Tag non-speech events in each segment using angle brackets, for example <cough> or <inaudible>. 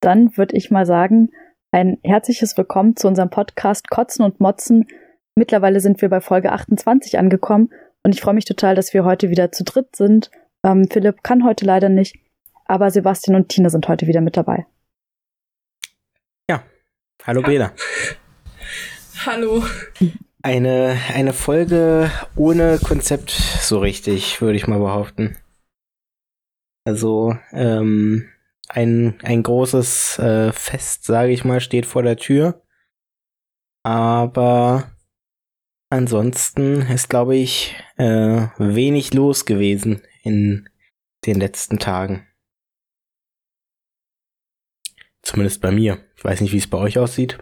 dann würde ich mal sagen, ein herzliches Willkommen zu unserem Podcast Kotzen und Motzen. Mittlerweile sind wir bei Folge 28 angekommen und ich freue mich total, dass wir heute wieder zu dritt sind. Ähm, Philipp kann heute leider nicht, aber Sebastian und Tina sind heute wieder mit dabei. Ja, hallo Bela. Hallo. Eine, eine Folge ohne Konzept so richtig, würde ich mal behaupten. Also, ähm, ein, ein großes äh, Fest, sage ich mal, steht vor der Tür. Aber ansonsten ist, glaube ich, äh, wenig los gewesen in den letzten Tagen. Zumindest bei mir. Ich weiß nicht, wie es bei euch aussieht.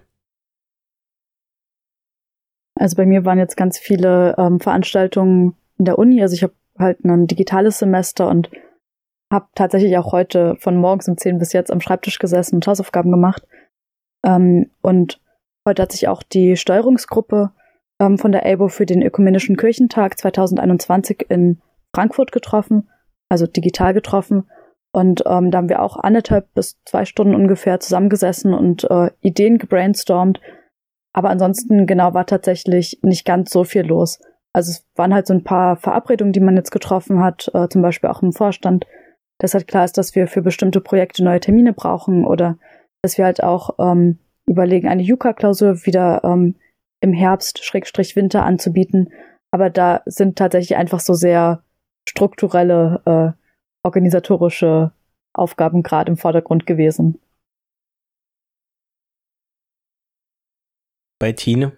Also bei mir waren jetzt ganz viele ähm, Veranstaltungen in der Uni. Also ich habe halt ein digitales Semester und habe tatsächlich auch heute von morgens um 10 bis jetzt am Schreibtisch gesessen und Hausaufgaben gemacht. Ähm, und heute hat sich auch die Steuerungsgruppe ähm, von der ELBO für den Ökumenischen Kirchentag 2021 in Frankfurt getroffen, also digital getroffen. Und ähm, da haben wir auch anderthalb bis zwei Stunden ungefähr zusammengesessen und äh, Ideen gebrainstormt. Aber ansonsten genau war tatsächlich nicht ganz so viel los. Also es waren halt so ein paar Verabredungen, die man jetzt getroffen hat, äh, zum Beispiel auch im Vorstand, dass halt klar ist, dass wir für bestimmte Projekte neue Termine brauchen oder dass wir halt auch ähm, überlegen, eine Yuka-Klausur wieder ähm, im Herbst, Schrägstrich Winter anzubieten. Aber da sind tatsächlich einfach so sehr strukturelle, äh, organisatorische Aufgaben gerade im Vordergrund gewesen. Bei Tine?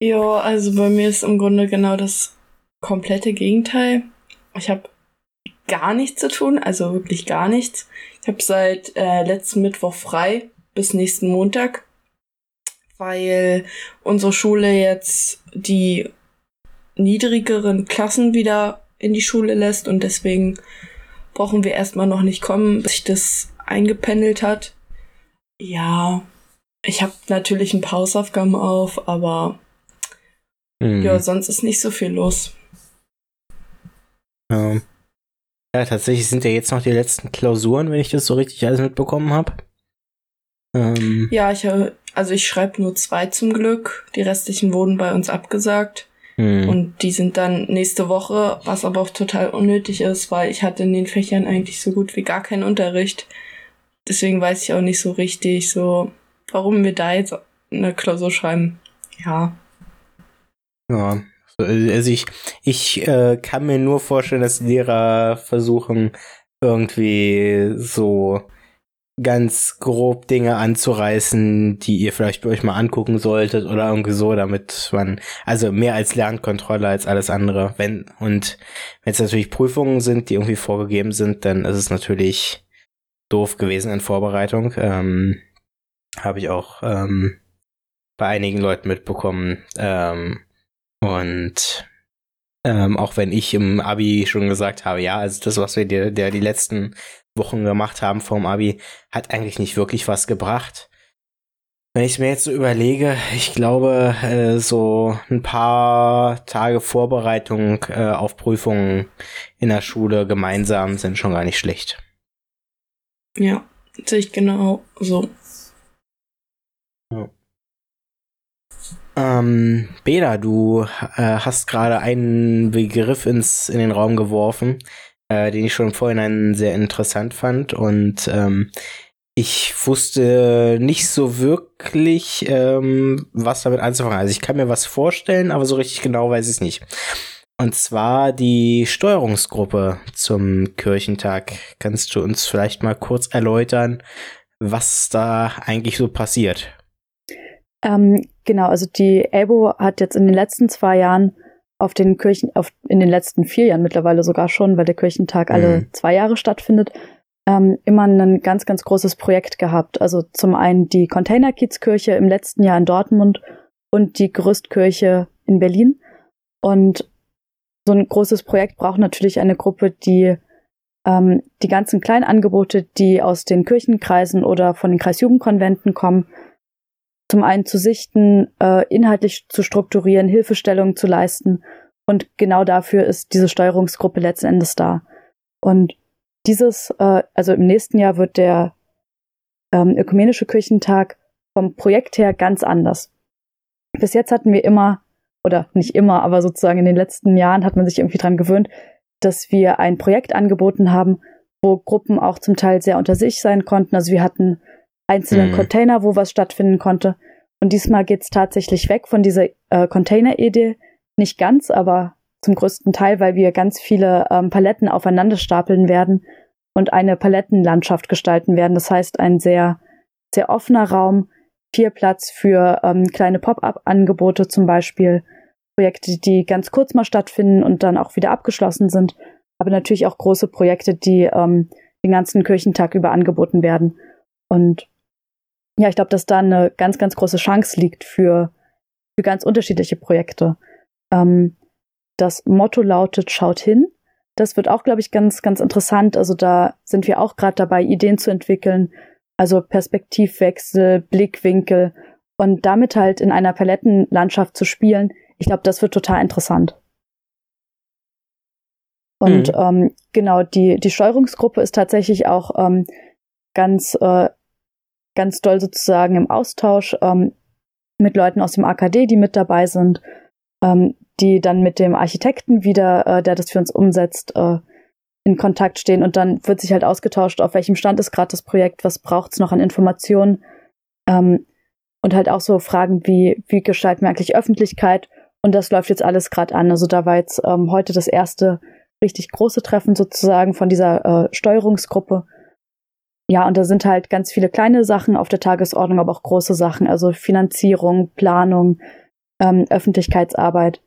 Ja, also bei mir ist im Grunde genau das komplette Gegenteil. Ich habe gar nichts zu tun, also wirklich gar nichts. Ich habe seit äh, letzten Mittwoch frei bis nächsten Montag, weil unsere Schule jetzt die niedrigeren Klassen wieder in die Schule lässt und deswegen brauchen wir erstmal noch nicht kommen, bis sich das eingependelt hat. Ja, ich habe natürlich ein paar Hausaufgaben auf, aber mhm. ja, sonst ist nicht so viel los. Ja. Ja, tatsächlich sind ja jetzt noch die letzten Klausuren, wenn ich das so richtig alles mitbekommen habe. Ähm. Ja, ich habe, also ich schreibe nur zwei zum Glück. Die restlichen wurden bei uns abgesagt. Hm. Und die sind dann nächste Woche, was aber auch total unnötig ist, weil ich hatte in den Fächern eigentlich so gut wie gar keinen Unterricht. Deswegen weiß ich auch nicht so richtig, so, warum wir da jetzt eine Klausur schreiben. Ja. Ja, also ich, ich äh, kann mir nur vorstellen, dass Lehrer versuchen, irgendwie so ganz grob Dinge anzureißen, die ihr vielleicht bei euch mal angucken solltet oder irgendwie so, damit man, also mehr als Lernkontrolle als alles andere. Wenn, und wenn es natürlich Prüfungen sind, die irgendwie vorgegeben sind, dann ist es natürlich doof gewesen in Vorbereitung. Ähm, Habe ich auch ähm, bei einigen Leuten mitbekommen. Ähm, und ähm, auch wenn ich im Abi schon gesagt habe, ja, also das, was wir dir, der die letzten Wochen gemacht haben vom Abi, hat eigentlich nicht wirklich was gebracht. Wenn ich mir jetzt so überlege, ich glaube, äh, so ein paar Tage Vorbereitung äh, auf Prüfungen in der Schule gemeinsam sind schon gar nicht schlecht. Ja, sehe ich genau so. Ähm, Beda, du äh, hast gerade einen Begriff ins, in den Raum geworfen, äh, den ich schon vorhin sehr interessant fand und ähm, ich wusste nicht so wirklich, ähm, was damit anzufangen. Also ich kann mir was vorstellen, aber so richtig genau weiß ich es nicht. Und zwar die Steuerungsgruppe zum Kirchentag. Kannst du uns vielleicht mal kurz erläutern, was da eigentlich so passiert? Ähm, genau, also die ELBO hat jetzt in den letzten zwei Jahren auf den Kirchen, auf, in den letzten vier Jahren mittlerweile sogar schon, weil der Kirchentag mhm. alle zwei Jahre stattfindet, ähm, immer ein ganz, ganz großes Projekt gehabt. Also zum einen die Containerkiezkirche im letzten Jahr in Dortmund und die Gerüstkirche in Berlin. Und so ein großes Projekt braucht natürlich eine Gruppe, die ähm, die ganzen kleinen Angebote, die aus den Kirchenkreisen oder von den Kreisjugendkonventen kommen, zum einen zu sichten, äh, inhaltlich zu strukturieren, Hilfestellungen zu leisten. Und genau dafür ist diese Steuerungsgruppe letzten Endes da. Und dieses, äh, also im nächsten Jahr wird der ähm, ökumenische Kirchentag vom Projekt her ganz anders. Bis jetzt hatten wir immer, oder nicht immer, aber sozusagen in den letzten Jahren hat man sich irgendwie dran gewöhnt, dass wir ein Projekt angeboten haben, wo Gruppen auch zum Teil sehr unter sich sein konnten. Also wir hatten einzelne mhm. Container, wo was stattfinden konnte. Und diesmal geht es tatsächlich weg von dieser äh, Container-Idee. Nicht ganz, aber zum größten Teil, weil wir ganz viele ähm, Paletten aufeinander stapeln werden und eine Palettenlandschaft gestalten werden. Das heißt, ein sehr, sehr offener Raum, viel Platz für ähm, kleine Pop-up-Angebote zum Beispiel, Projekte, die ganz kurz mal stattfinden und dann auch wieder abgeschlossen sind, aber natürlich auch große Projekte, die ähm, den ganzen Kirchentag über angeboten werden. Und ja, ich glaube, dass da eine ganz, ganz große Chance liegt für, für ganz unterschiedliche Projekte. Ähm, das Motto lautet, schaut hin. Das wird auch, glaube ich, ganz, ganz interessant. Also da sind wir auch gerade dabei, Ideen zu entwickeln. Also Perspektivwechsel, Blickwinkel und damit halt in einer Palettenlandschaft zu spielen. Ich glaube, das wird total interessant. Und mhm. ähm, genau, die, die Steuerungsgruppe ist tatsächlich auch ähm, ganz, äh, ganz doll sozusagen im Austausch ähm, mit Leuten aus dem AKD, die mit dabei sind. Ähm, die dann mit dem Architekten wieder, äh, der das für uns umsetzt, äh, in Kontakt stehen und dann wird sich halt ausgetauscht, auf welchem Stand ist gerade das Projekt, was braucht es noch an Informationen ähm, und halt auch so Fragen wie, wie gestalten wir eigentlich Öffentlichkeit und das läuft jetzt alles gerade an. Also da war jetzt ähm, heute das erste richtig große Treffen sozusagen von dieser äh, Steuerungsgruppe. Ja, und da sind halt ganz viele kleine Sachen auf der Tagesordnung, aber auch große Sachen, also Finanzierung, Planung, ähm, Öffentlichkeitsarbeit.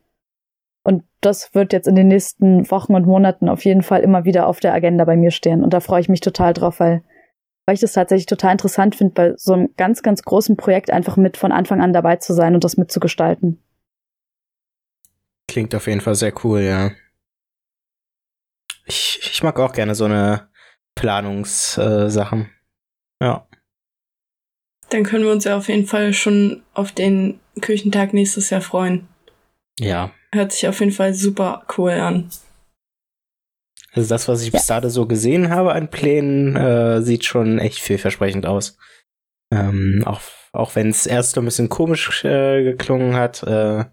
Und das wird jetzt in den nächsten Wochen und Monaten auf jeden Fall immer wieder auf der Agenda bei mir stehen. Und da freue ich mich total drauf, weil, weil ich das tatsächlich total interessant finde, bei so einem ganz, ganz großen Projekt einfach mit von Anfang an dabei zu sein und das mitzugestalten. Klingt auf jeden Fall sehr cool, ja. Ich, ich mag auch gerne so eine Planungssachen. Äh, ja. Dann können wir uns ja auf jeden Fall schon auf den Küchentag nächstes Jahr freuen. Ja, Hört sich auf jeden Fall super cool an. Also das, was ich ja. bis dato so gesehen habe an Plänen, äh, sieht schon echt vielversprechend aus. Ähm, auch auch wenn es erst ein bisschen komisch äh, geklungen hat, äh,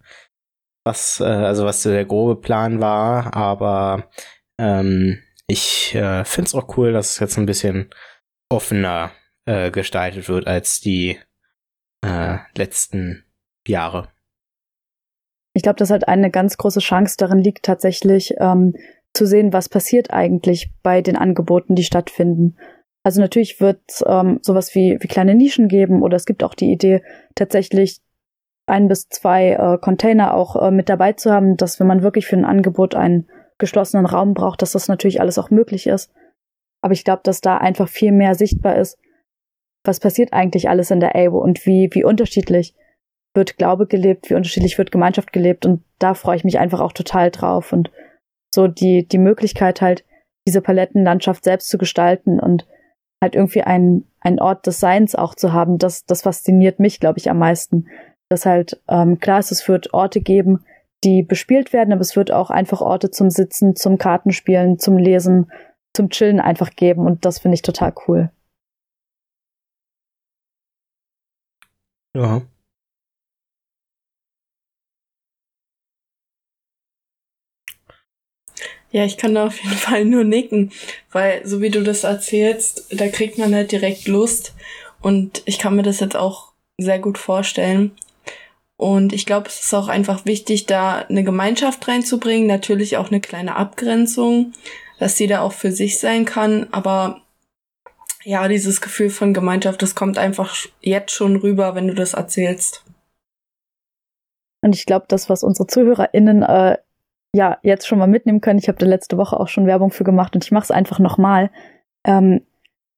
was äh, also was der grobe Plan war, aber ähm, ich äh, finde es auch cool, dass es jetzt ein bisschen offener äh, gestaltet wird als die äh, letzten Jahre ich glaube, dass halt eine ganz große Chance darin liegt, tatsächlich ähm, zu sehen, was passiert eigentlich bei den Angeboten, die stattfinden. Also natürlich wird es ähm, sowas wie, wie kleine Nischen geben oder es gibt auch die Idee, tatsächlich ein bis zwei äh, Container auch äh, mit dabei zu haben, dass wenn man wirklich für ein Angebot einen geschlossenen Raum braucht, dass das natürlich alles auch möglich ist. Aber ich glaube, dass da einfach viel mehr sichtbar ist, was passiert eigentlich alles in der AWO und wie, wie unterschiedlich wird Glaube gelebt, wie unterschiedlich wird Gemeinschaft gelebt und da freue ich mich einfach auch total drauf und so die, die Möglichkeit halt, diese Palettenlandschaft selbst zu gestalten und halt irgendwie einen, einen Ort des Seins auch zu haben, das, das fasziniert mich, glaube ich, am meisten. Dass halt, ähm, klar ist, es wird Orte geben, die bespielt werden, aber es wird auch einfach Orte zum Sitzen, zum Kartenspielen, zum Lesen, zum Chillen einfach geben und das finde ich total cool. Ja, Ja, ich kann da auf jeden Fall nur nicken, weil so wie du das erzählst, da kriegt man halt direkt Lust und ich kann mir das jetzt auch sehr gut vorstellen. Und ich glaube, es ist auch einfach wichtig, da eine Gemeinschaft reinzubringen, natürlich auch eine kleine Abgrenzung, dass sie da auch für sich sein kann, aber ja, dieses Gefühl von Gemeinschaft, das kommt einfach jetzt schon rüber, wenn du das erzählst. Und ich glaube, das, was unsere ZuhörerInnen äh, ja jetzt schon mal mitnehmen können. Ich habe da letzte Woche auch schon Werbung für gemacht und ich mache es einfach nochmal. Ähm,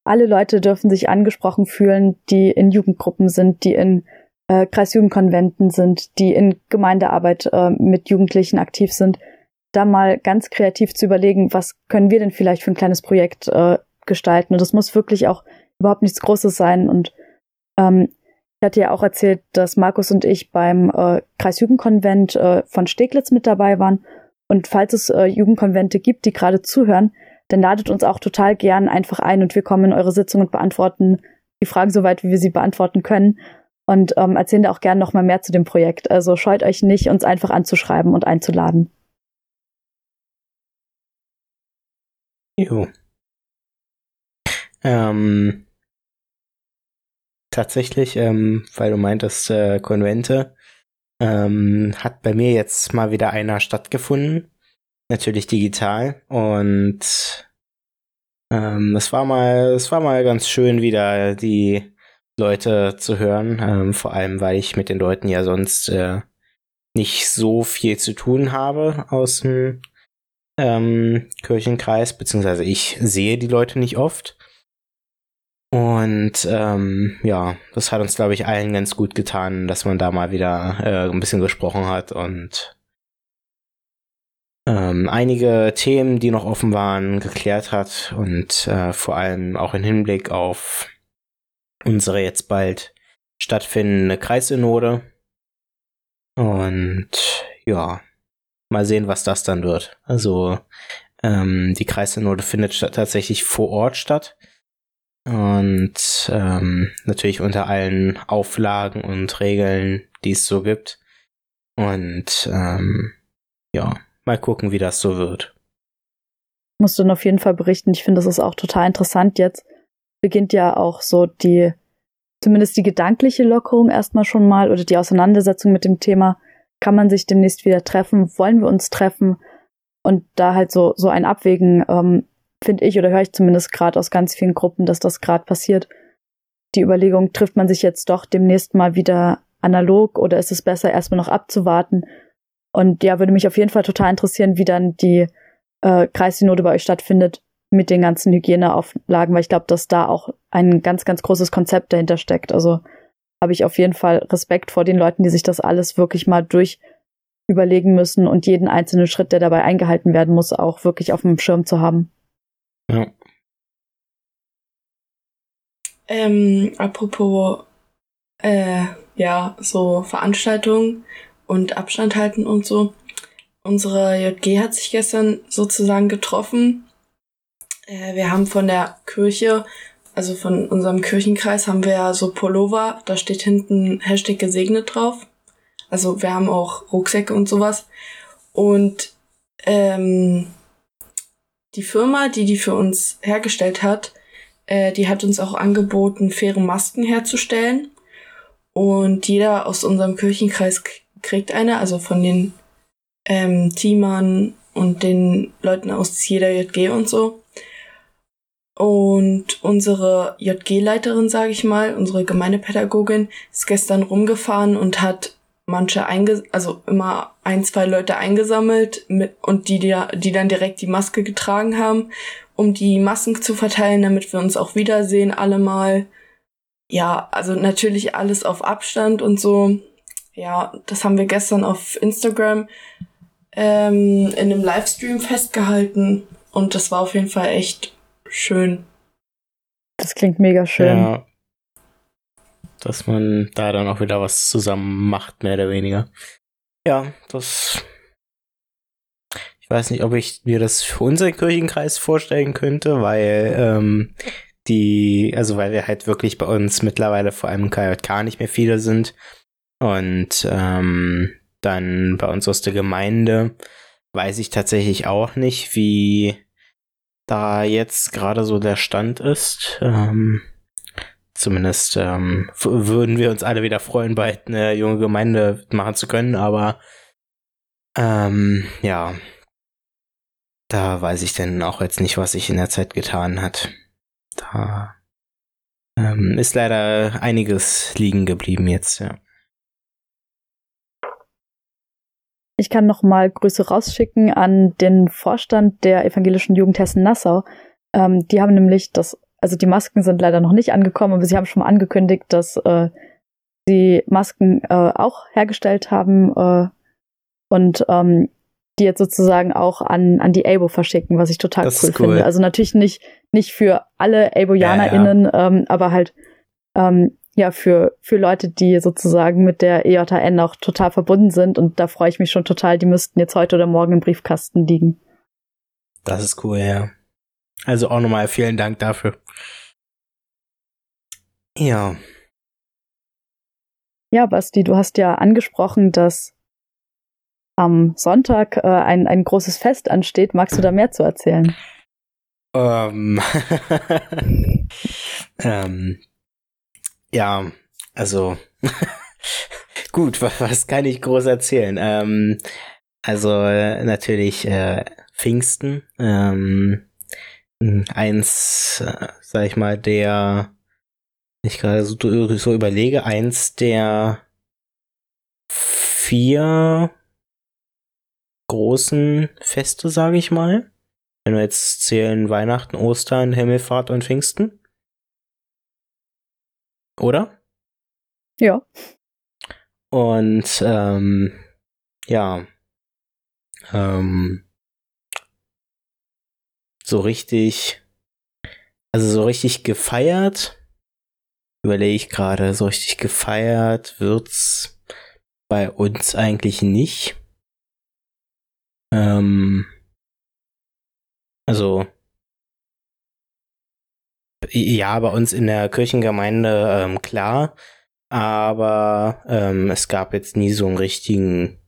alle Leute dürfen sich angesprochen fühlen, die in Jugendgruppen sind, die in äh, Kreisjugendkonventen sind, die in Gemeindearbeit äh, mit Jugendlichen aktiv sind, da mal ganz kreativ zu überlegen, was können wir denn vielleicht für ein kleines Projekt äh, gestalten. Und das muss wirklich auch überhaupt nichts Großes sein. Und ähm, ich hatte ja auch erzählt, dass Markus und ich beim äh, Kreisjugendkonvent äh, von Steglitz mit dabei waren und falls es äh, Jugendkonvente gibt, die gerade zuhören, dann ladet uns auch total gern einfach ein und wir kommen in eure Sitzung und beantworten die Fragen so weit, wie wir sie beantworten können und ähm, erzählen da auch gern noch mal mehr zu dem Projekt. Also scheut euch nicht, uns einfach anzuschreiben und einzuladen. Jo. Ähm, tatsächlich, ähm, weil du meintest, äh, Konvente, ähm, hat bei mir jetzt mal wieder einer stattgefunden. Natürlich digital. Und ähm, es war mal, es war mal ganz schön, wieder die Leute zu hören. Ähm, vor allem, weil ich mit den Leuten ja sonst äh, nicht so viel zu tun habe aus dem ähm, Kirchenkreis, beziehungsweise ich sehe die Leute nicht oft. Und ähm, ja, das hat uns, glaube ich, allen ganz gut getan, dass man da mal wieder äh, ein bisschen gesprochen hat und ähm, einige Themen, die noch offen waren, geklärt hat und äh, vor allem auch im Hinblick auf unsere jetzt bald stattfindende Kreissynode. Und ja, mal sehen, was das dann wird. Also ähm, die Kreissynode findet tatsächlich vor Ort statt. Und ähm, natürlich unter allen Auflagen und Regeln, die es so gibt. Und ähm, ja, mal gucken, wie das so wird. Musst du auf jeden Fall berichten. Ich finde, das ist auch total interessant jetzt. Beginnt ja auch so die, zumindest die gedankliche Lockerung erstmal schon mal oder die Auseinandersetzung mit dem Thema. Kann man sich demnächst wieder treffen? Wollen wir uns treffen? Und da halt so, so ein Abwägen, ähm, finde ich oder höre ich zumindest gerade aus ganz vielen Gruppen, dass das gerade passiert. Die Überlegung, trifft man sich jetzt doch demnächst mal wieder analog oder ist es besser, erstmal noch abzuwarten? Und ja, würde mich auf jeden Fall total interessieren, wie dann die äh, Kreissynode bei euch stattfindet mit den ganzen Hygieneauflagen, weil ich glaube, dass da auch ein ganz, ganz großes Konzept dahinter steckt. Also habe ich auf jeden Fall Respekt vor den Leuten, die sich das alles wirklich mal durch überlegen müssen und jeden einzelnen Schritt, der dabei eingehalten werden muss, auch wirklich auf dem Schirm zu haben. Ja. Ähm, apropos, äh, ja, so Veranstaltungen und Abstand halten und so. Unsere JG hat sich gestern sozusagen getroffen. Äh, wir haben von der Kirche, also von unserem Kirchenkreis, haben wir ja so Pullover, da steht hinten Hashtag gesegnet drauf. Also wir haben auch Rucksäcke und sowas. Und ähm, die Firma, die die für uns hergestellt hat, äh, die hat uns auch angeboten, faire Masken herzustellen. Und jeder aus unserem Kirchenkreis kriegt eine, also von den ähm, Teamern und den Leuten aus jeder JG und so. Und unsere JG-Leiterin, sage ich mal, unsere Gemeindepädagogin, ist gestern rumgefahren und hat manche also immer ein, zwei Leute eingesammelt mit, und die, die, die dann direkt die Maske getragen haben, um die Masken zu verteilen, damit wir uns auch wiedersehen, alle mal. Ja, also natürlich alles auf Abstand und so. Ja, das haben wir gestern auf Instagram ähm, in einem Livestream festgehalten und das war auf jeden Fall echt schön. Das klingt mega schön. Ja, dass man da dann auch wieder was zusammen macht, mehr oder weniger. Ja, das. Ich weiß nicht, ob ich mir das für unseren Kirchenkreis vorstellen könnte, weil ähm, die, also weil wir halt wirklich bei uns mittlerweile vor allem KJK nicht mehr viele sind. Und ähm, dann bei uns aus der Gemeinde weiß ich tatsächlich auch nicht, wie da jetzt gerade so der Stand ist. Ähm, Zumindest ähm, würden wir uns alle wieder freuen, bald eine junge Gemeinde machen zu können, aber ähm, ja, da weiß ich denn auch jetzt nicht, was sich in der Zeit getan hat. Da ähm, ist leider einiges liegen geblieben jetzt, ja. Ich kann noch mal Grüße rausschicken an den Vorstand der evangelischen Jugend Hessen Nassau. Ähm, die haben nämlich das also die Masken sind leider noch nicht angekommen, aber sie haben schon mal angekündigt, dass äh, sie Masken äh, auch hergestellt haben äh, und ähm, die jetzt sozusagen auch an, an die Abo verschicken, was ich total cool, cool, finde. Also natürlich nicht, nicht für alle AboianerInnen, ja, ja. ähm, aber halt ähm, ja für, für Leute, die sozusagen mit der EJN auch total verbunden sind. Und da freue ich mich schon total. Die müssten jetzt heute oder morgen im Briefkasten liegen. Das ist cool, ja. Also auch nochmal vielen Dank dafür. Ja. Ja, Basti, du hast ja angesprochen, dass am Sonntag äh, ein, ein großes Fest ansteht. Magst du da mehr zu erzählen? Ähm, <laughs> ähm, ja, also <laughs> gut, was, kann ich groß erzählen? Ähm, also natürlich äh, Pfingsten, ähm, eins, äh, sag ich mal, der ich gerade so, so überlege, eins der vier großen Feste, sage ich mal. Wenn wir jetzt zählen Weihnachten, Ostern, Himmelfahrt und Pfingsten. Oder? Ja. Und ähm, ja, ähm, so richtig, also so richtig gefeiert, überlege ich gerade, so richtig gefeiert wird's bei uns eigentlich nicht. Ähm, also ja, bei uns in der Kirchengemeinde ähm, klar, aber ähm, es gab jetzt nie so einen richtigen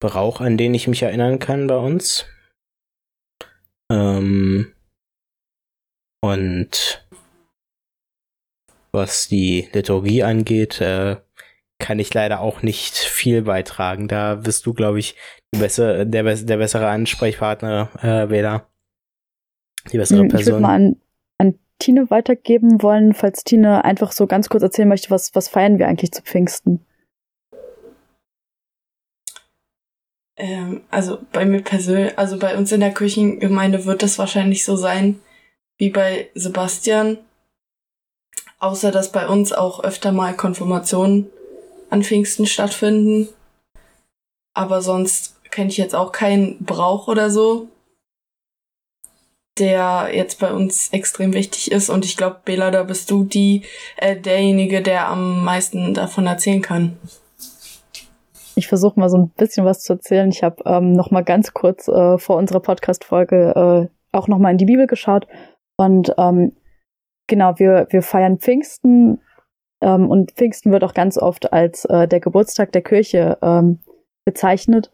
Brauch, an den ich mich erinnern kann bei uns. Ähm, und was die Liturgie angeht, äh, kann ich leider auch nicht viel beitragen. Da bist du, glaube ich, bessere, der, der bessere Ansprechpartner, äh, Wähler. Die bessere hm, Person. Ich würde mal an Tine weitergeben wollen, falls Tine einfach so ganz kurz erzählen möchte, was, was feiern wir eigentlich zu Pfingsten? Ähm, also bei mir persönlich, also bei uns in der Kirchengemeinde wird das wahrscheinlich so sein wie bei Sebastian. Außer dass bei uns auch öfter mal Konfirmationen an Pfingsten stattfinden. Aber sonst kenne ich jetzt auch keinen Brauch oder so, der jetzt bei uns extrem wichtig ist. Und ich glaube, Bela, da bist du die, äh, derjenige, der am meisten davon erzählen kann. Ich versuche mal so ein bisschen was zu erzählen. Ich habe ähm, noch mal ganz kurz äh, vor unserer Podcast-Folge äh, auch noch mal in die Bibel geschaut und ähm, genau, wir, wir feiern Pfingsten ähm, und Pfingsten wird auch ganz oft als äh, der Geburtstag der Kirche ähm, bezeichnet,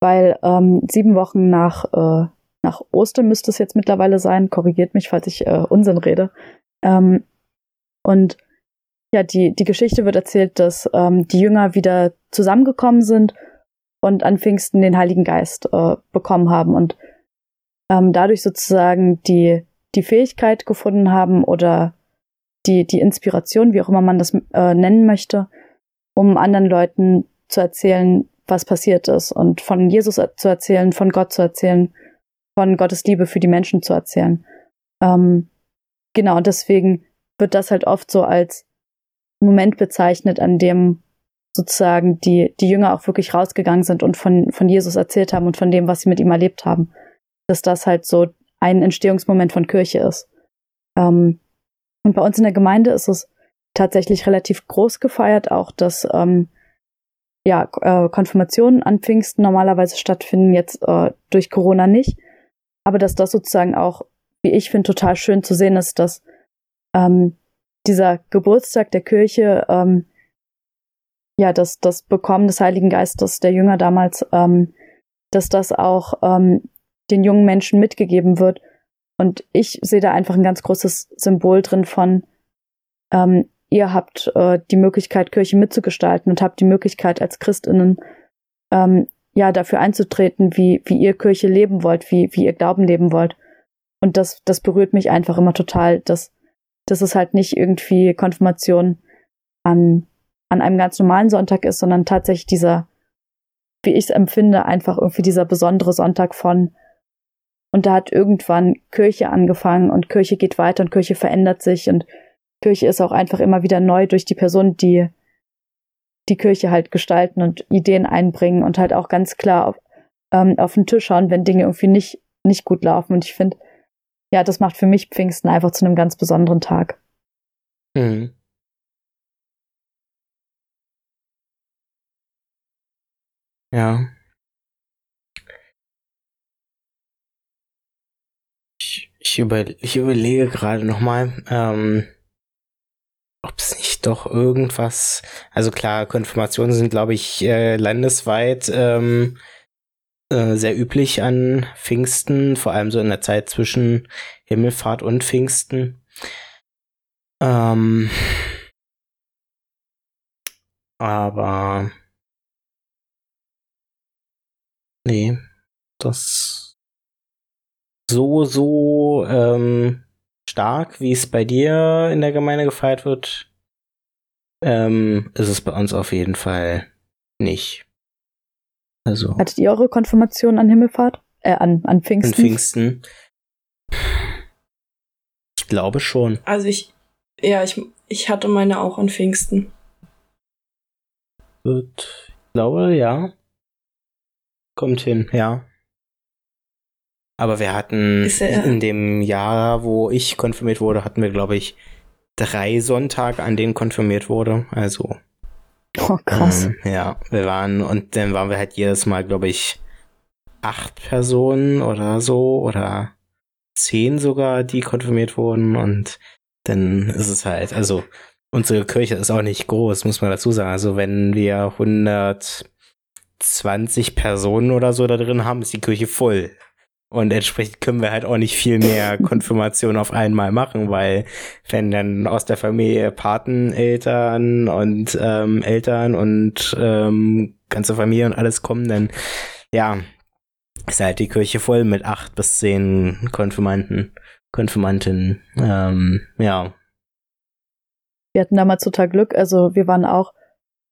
weil ähm, sieben Wochen nach, äh, nach Ostern müsste es jetzt mittlerweile sein, korrigiert mich, falls ich äh, Unsinn rede. Ähm, und ja, die, die Geschichte wird erzählt, dass ähm, die Jünger wieder zusammengekommen sind und an Pfingsten den Heiligen Geist äh, bekommen haben und ähm, dadurch sozusagen die, die Fähigkeit gefunden haben oder die, die Inspiration, wie auch immer man das äh, nennen möchte, um anderen Leuten zu erzählen, was passiert ist und von Jesus zu erzählen, von Gott zu erzählen, von Gottes Liebe für die Menschen zu erzählen. Ähm, genau, und deswegen wird das halt oft so als Moment bezeichnet, an dem sozusagen die, die Jünger auch wirklich rausgegangen sind und von, von Jesus erzählt haben und von dem, was sie mit ihm erlebt haben. Dass das halt so ein Entstehungsmoment von Kirche ist. Ähm, und bei uns in der Gemeinde ist es tatsächlich relativ groß gefeiert, auch dass ähm, ja, äh, Konfirmationen an Pfingsten normalerweise stattfinden, jetzt äh, durch Corona nicht. Aber dass das sozusagen auch, wie ich finde, total schön zu sehen ist, dass ähm, dieser Geburtstag der Kirche, ähm, ja, das, das Bekommen des Heiligen Geistes der Jünger damals, ähm, dass das auch ähm, den jungen Menschen mitgegeben wird. Und ich sehe da einfach ein ganz großes Symbol drin von, ähm, ihr habt äh, die Möglichkeit, Kirche mitzugestalten und habt die Möglichkeit, als Christinnen ähm, ja dafür einzutreten, wie, wie ihr Kirche leben wollt, wie, wie ihr Glauben leben wollt. Und das, das berührt mich einfach immer total, dass, dass es halt nicht irgendwie Konfirmation an, an einem ganz normalen Sonntag ist, sondern tatsächlich dieser, wie ich es empfinde, einfach irgendwie dieser besondere Sonntag von und da hat irgendwann Kirche angefangen und Kirche geht weiter und Kirche verändert sich und Kirche ist auch einfach immer wieder neu durch die Personen, die die Kirche halt gestalten und Ideen einbringen und halt auch ganz klar auf, ähm, auf den Tisch schauen, wenn Dinge irgendwie nicht, nicht gut laufen. Und ich finde, ja, das macht für mich Pfingsten einfach zu einem ganz besonderen Tag. Mhm. Ja. Ich, über, ich überlege gerade nochmal, ähm, ob es nicht doch irgendwas, also klar, Konfirmationen sind, glaube ich, äh, landesweit ähm, äh, sehr üblich an Pfingsten, vor allem so in der Zeit zwischen Himmelfahrt und Pfingsten. Ähm, aber nee, das so, so ähm, stark, wie es bei dir in der Gemeinde gefeiert wird, ähm, ist es bei uns auf jeden Fall nicht. Also. Hattet ihr eure Konfirmation an Himmelfahrt? Äh, an, an Pfingsten? An Pfingsten. Ich glaube schon. Also ich, ja, ich, ich hatte meine auch an Pfingsten. Wird, ich glaube, ja. Kommt hin, ja. Aber wir hatten in dem Jahr, wo ich konfirmiert wurde, hatten wir, glaube ich, drei Sonntage, an denen konfirmiert wurde. Also. Oh, krass. Ähm, ja, wir waren, und dann waren wir halt jedes Mal, glaube ich, acht Personen oder so, oder zehn sogar, die konfirmiert wurden. Und dann ist es halt, also, unsere Kirche ist auch nicht groß, muss man dazu sagen. Also, wenn wir 120 Personen oder so da drin haben, ist die Kirche voll. Und entsprechend können wir halt auch nicht viel mehr <laughs> Konfirmation auf einmal machen, weil wenn dann aus der Familie Pateneltern und ähm, Eltern und ähm, ganze Familie und alles kommen, dann ja, ist halt die Kirche voll mit acht bis zehn Konfirmanten, Konfirmantinnen. Ähm, ja. Wir hatten damals total Glück. Also wir waren auch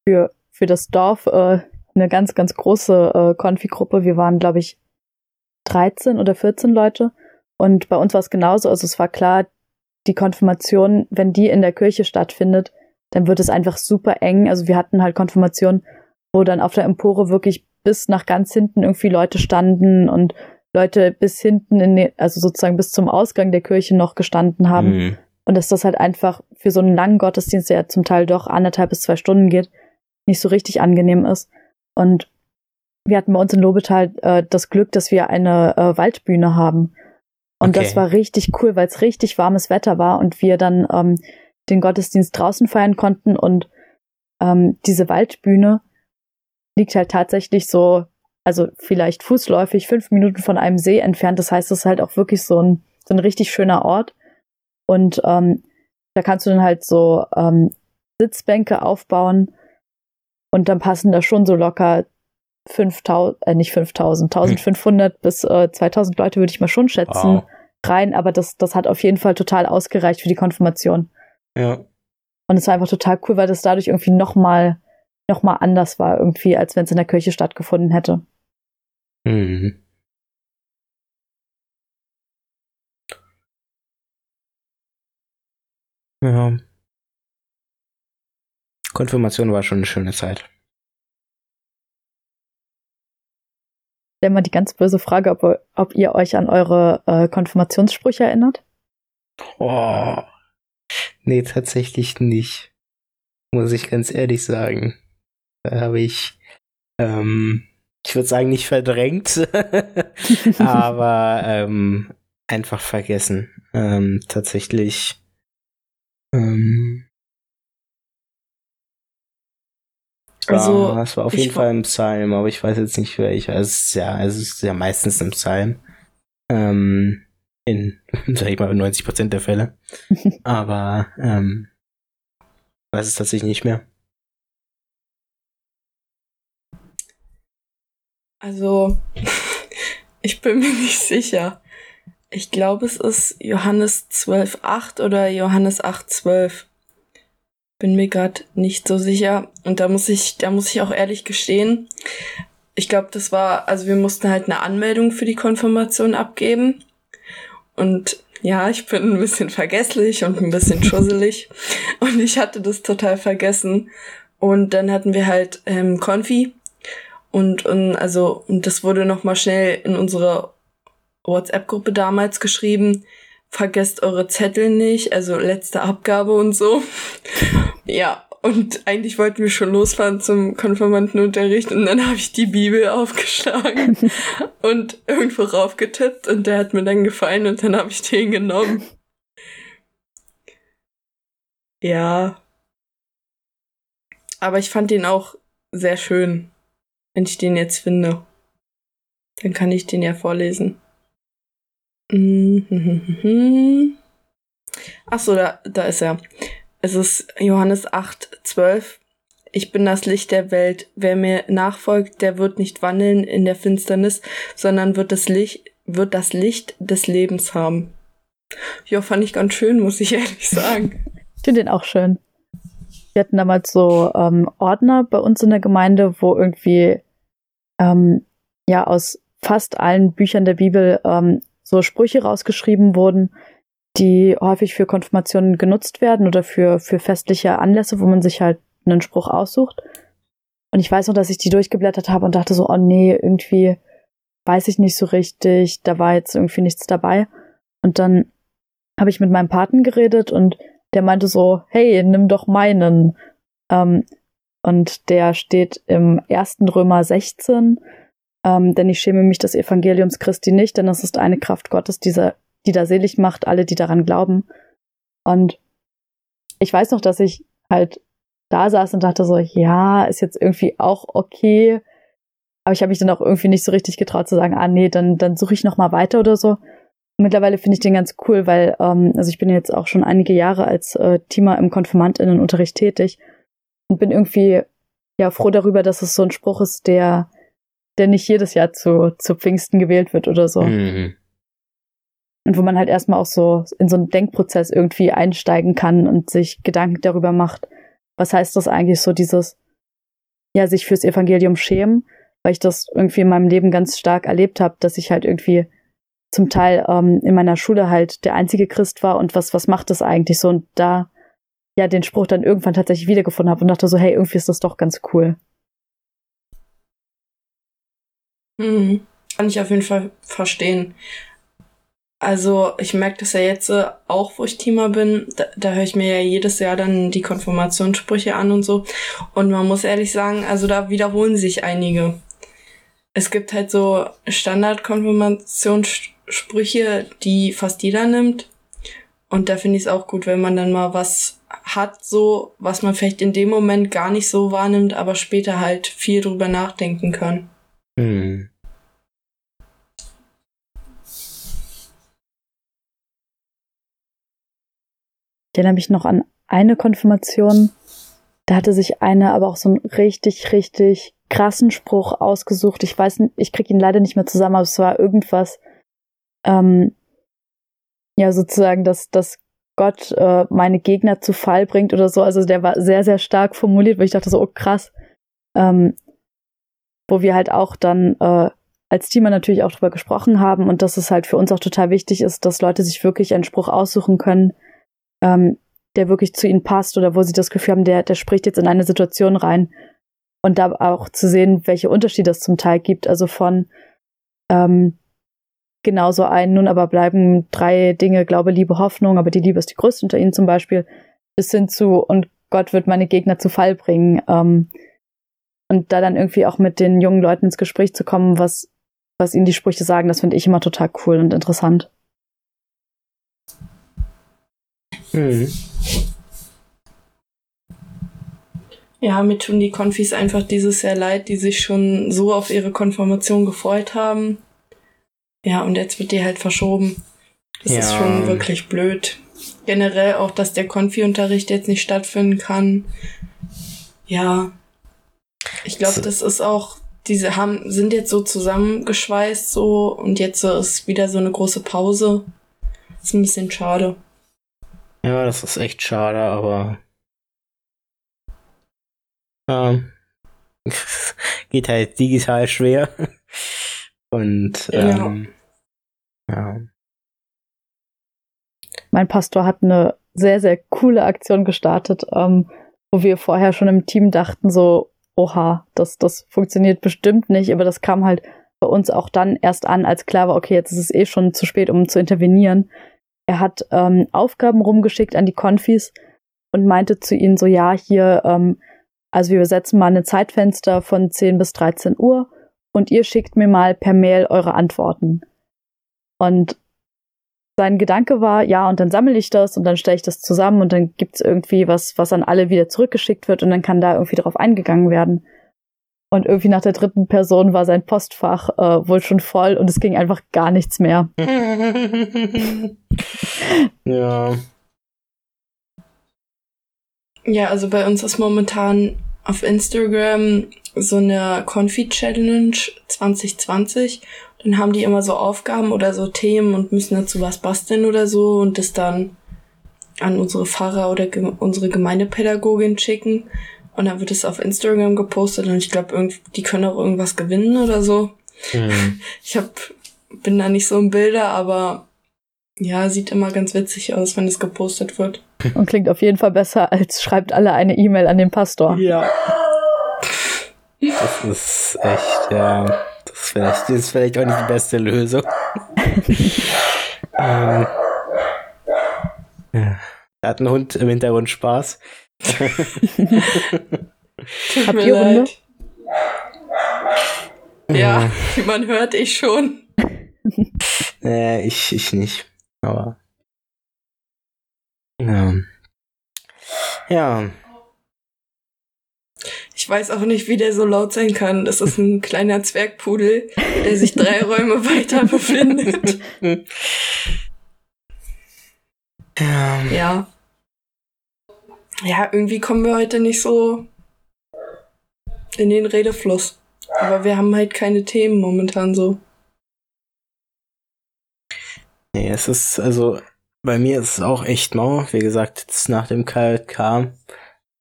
für, für das Dorf äh, eine ganz, ganz große äh, Konfigruppe. Wir waren, glaube ich, 13 oder 14 Leute. Und bei uns war es genauso. Also es war klar, die Konfirmation, wenn die in der Kirche stattfindet, dann wird es einfach super eng. Also wir hatten halt Konfirmation, wo dann auf der Empore wirklich bis nach ganz hinten irgendwie Leute standen und Leute bis hinten in den, also sozusagen bis zum Ausgang der Kirche noch gestanden haben. Mhm. Und dass das halt einfach für so einen langen Gottesdienst, der ja zum Teil doch anderthalb bis zwei Stunden geht, nicht so richtig angenehm ist. Und wir hatten bei uns in Lobetal äh, das Glück, dass wir eine äh, Waldbühne haben. Und okay. das war richtig cool, weil es richtig warmes Wetter war und wir dann ähm, den Gottesdienst draußen feiern konnten. Und ähm, diese Waldbühne liegt halt tatsächlich so, also vielleicht fußläufig fünf Minuten von einem See entfernt. Das heißt, es ist halt auch wirklich so ein, so ein richtig schöner Ort. Und ähm, da kannst du dann halt so ähm, Sitzbänke aufbauen und dann passen da schon so locker 5000, äh, nicht 5000, 1500 hm. bis äh, 2000 Leute würde ich mal schon schätzen, wow. rein, aber das, das hat auf jeden Fall total ausgereicht für die Konfirmation. Ja. Und es war einfach total cool, weil das dadurch irgendwie nochmal noch mal anders war, irgendwie, als wenn es in der Kirche stattgefunden hätte. Mhm. Ja. Konfirmation war schon eine schöne Zeit. Stelle mal die ganz böse Frage, ob, ob ihr euch an eure äh, Konfirmationssprüche erinnert. Oh, nee, tatsächlich nicht. Muss ich ganz ehrlich sagen. Da habe ich, ähm, ich würde sagen, nicht verdrängt, <laughs> aber ähm, einfach vergessen. Ähm, tatsächlich. Ähm, Also, ja, es war auf jeden Fall im Psalm, aber ich weiß jetzt nicht welcher. Es ist ja, es ist ja meistens im Psalm. Ähm, in, <laughs> sag ich mal, 90 Prozent der Fälle. <laughs> aber, ähm, weiß es tatsächlich nicht mehr. Also, <laughs> ich bin mir nicht sicher. Ich glaube, es ist Johannes 12,8 oder Johannes 8,12 bin mir gerade nicht so sicher. Und da muss ich, da muss ich auch ehrlich gestehen, ich glaube, das war, also wir mussten halt eine Anmeldung für die Konfirmation abgeben. Und ja, ich bin ein bisschen vergesslich und ein bisschen <laughs> schusselig. Und ich hatte das total vergessen. Und dann hatten wir halt ähm, Konfi. Und, und also, und das wurde nochmal schnell in unsere WhatsApp-Gruppe damals geschrieben vergesst eure Zettel nicht, also letzte Abgabe und so. Ja, Und eigentlich wollten wir schon losfahren zum Konfirmandenunterricht und dann habe ich die Bibel <laughs> aufgeschlagen und irgendwo raufgetippt und der hat mir dann gefallen und dann habe ich den genommen. Ja. Aber ich fand den auch sehr schön, wenn ich den jetzt finde. Dann kann ich den ja vorlesen. Achso, da, da ist er. Es ist Johannes 8, 12. Ich bin das Licht der Welt. Wer mir nachfolgt, der wird nicht wandeln in der Finsternis, sondern wird das Licht, wird das Licht des Lebens haben. Ja, fand ich ganz schön, muss ich <laughs> ehrlich sagen. ich finde den auch schön. Wir hatten damals so ähm, Ordner bei uns in der Gemeinde, wo irgendwie ähm, ja aus fast allen Büchern der Bibel ähm, so Sprüche rausgeschrieben wurden, die häufig für Konfirmationen genutzt werden oder für, für festliche Anlässe, wo man sich halt einen Spruch aussucht. Und ich weiß noch, dass ich die durchgeblättert habe und dachte so, oh nee, irgendwie weiß ich nicht so richtig, da war jetzt irgendwie nichts dabei. Und dann habe ich mit meinem Paten geredet und der meinte so, hey, nimm doch meinen. Ähm, und der steht im ersten Römer 16, ähm, denn ich schäme mich des Evangeliums Christi nicht, denn es ist eine Kraft Gottes, dieser die da selig macht, alle, die daran glauben. Und ich weiß noch, dass ich halt da saß und dachte so, ja, ist jetzt irgendwie auch okay. Aber ich habe mich dann auch irgendwie nicht so richtig getraut zu sagen, ah nee, dann, dann suche ich noch mal weiter oder so. mittlerweile finde ich den ganz cool, weil, ähm, also ich bin jetzt auch schon einige Jahre als äh, Teamer im Konfirmandinnenunterricht tätig und bin irgendwie ja froh darüber, dass es so ein Spruch ist, der, der nicht jedes Jahr zu, zu Pfingsten gewählt wird oder so. Mhm. Und wo man halt erstmal auch so in so einen Denkprozess irgendwie einsteigen kann und sich Gedanken darüber macht, was heißt das eigentlich so, dieses, ja, sich fürs Evangelium schämen, weil ich das irgendwie in meinem Leben ganz stark erlebt habe, dass ich halt irgendwie zum Teil ähm, in meiner Schule halt der einzige Christ war und was, was macht das eigentlich so? Und da ja den Spruch dann irgendwann tatsächlich wiedergefunden habe und dachte so, hey, irgendwie ist das doch ganz cool. Hm, kann ich auf jeden Fall verstehen. Also ich merke das ja jetzt äh, auch, wo ich Teamer bin. Da, da höre ich mir ja jedes Jahr dann die Konfirmationssprüche an und so. Und man muss ehrlich sagen, also da wiederholen sich einige. Es gibt halt so Standard-Konfirmationssprüche, die fast jeder nimmt. Und da finde ich es auch gut, wenn man dann mal was hat, so, was man vielleicht in dem Moment gar nicht so wahrnimmt, aber später halt viel drüber nachdenken kann. Hm. Ich erinnere mich noch an eine Konfirmation. Da hatte sich eine aber auch so einen richtig, richtig krassen Spruch ausgesucht. Ich weiß ich kriege ihn leider nicht mehr zusammen, aber es war irgendwas, ähm, ja, sozusagen, dass, dass Gott äh, meine Gegner zu Fall bringt oder so. Also der war sehr, sehr stark formuliert, weil ich dachte so, oh krass. Ähm, wo wir halt auch dann äh, als Teamer natürlich auch drüber gesprochen haben und dass es halt für uns auch total wichtig ist, dass Leute sich wirklich einen Spruch aussuchen können, ähm, der wirklich zu ihnen passt oder wo sie das Gefühl haben, der, der spricht jetzt in eine Situation rein. Und da auch zu sehen, welche Unterschiede es zum Teil gibt. Also von ähm, genauso ein, nun aber bleiben drei Dinge, Glaube, Liebe, Hoffnung, aber die Liebe ist die größte unter ihnen zum Beispiel, bis hin zu, und Gott wird meine Gegner zu Fall bringen. Ähm, und da dann irgendwie auch mit den jungen Leuten ins Gespräch zu kommen, was, was ihnen die Sprüche sagen, das finde ich immer total cool und interessant. Mhm. Ja, mir tun die Konfis einfach dieses Jahr leid, die sich schon so auf ihre Konfirmation gefreut haben. Ja, und jetzt wird die halt verschoben. Das ja. ist schon wirklich blöd. Generell auch, dass der Konfi-Unterricht jetzt nicht stattfinden kann. Ja. Ich glaube, das ist auch, diese haben, sind jetzt so zusammengeschweißt so und jetzt ist wieder so eine große Pause. Ist ein bisschen schade. Ja, das ist echt schade, aber. Ähm, <laughs> geht halt digital schwer. <laughs> Und ähm, ja. ja. Mein Pastor hat eine sehr, sehr coole Aktion gestartet, ähm, wo wir vorher schon im Team dachten, so, oha, das, das funktioniert bestimmt nicht, aber das kam halt bei uns auch dann erst an, als klar war, okay, jetzt ist es eh schon zu spät, um zu intervenieren. Er hat ähm, Aufgaben rumgeschickt an die Konfis und meinte zu ihnen so, ja, hier, ähm, also wir setzen mal ein Zeitfenster von 10 bis 13 Uhr und ihr schickt mir mal per Mail eure Antworten. Und sein Gedanke war, ja, und dann sammle ich das und dann stelle ich das zusammen und dann gibt's irgendwie was, was an alle wieder zurückgeschickt wird und dann kann da irgendwie drauf eingegangen werden. Und irgendwie nach der dritten Person war sein Postfach äh, wohl schon voll und es ging einfach gar nichts mehr. <laughs> ja. Ja, also bei uns ist momentan auf Instagram so eine Confi-Challenge 2020. Dann haben die immer so Aufgaben oder so Themen und müssen dazu was basteln oder so und das dann an unsere Pfarrer oder ge unsere Gemeindepädagogin schicken. Und dann wird es auf Instagram gepostet und ich glaube, die können auch irgendwas gewinnen oder so. Mhm. <laughs> Ich hab, bin da nicht so im Bilder, aber ja, sieht immer ganz witzig aus, wenn es gepostet wird. Und klingt auf jeden Fall besser, als schreibt alle eine E-Mail an den Pastor. Ja. Das ist echt, ja. Das ist vielleicht, das ist vielleicht auch nicht die beste Lösung. <laughs> ähm, ja. Da hat ein Hund im Hintergrund Spaß. Habt ihr Hunde? Ja, wie <laughs> man hört, ich schon. äh, ich, ich nicht. Aber. Ja. Ja. Ich weiß auch nicht, wie der so laut sein kann. Das ist ein kleiner Zwergpudel, der sich drei Räume weiter befindet. <laughs> Ja. Ja. Ja, irgendwie kommen wir heute nicht so in den Redefluss. Aber wir haben halt keine Themen momentan so. Nee, es ist, also, bei mir ist es auch echt mau. Wie gesagt, jetzt nach dem KLK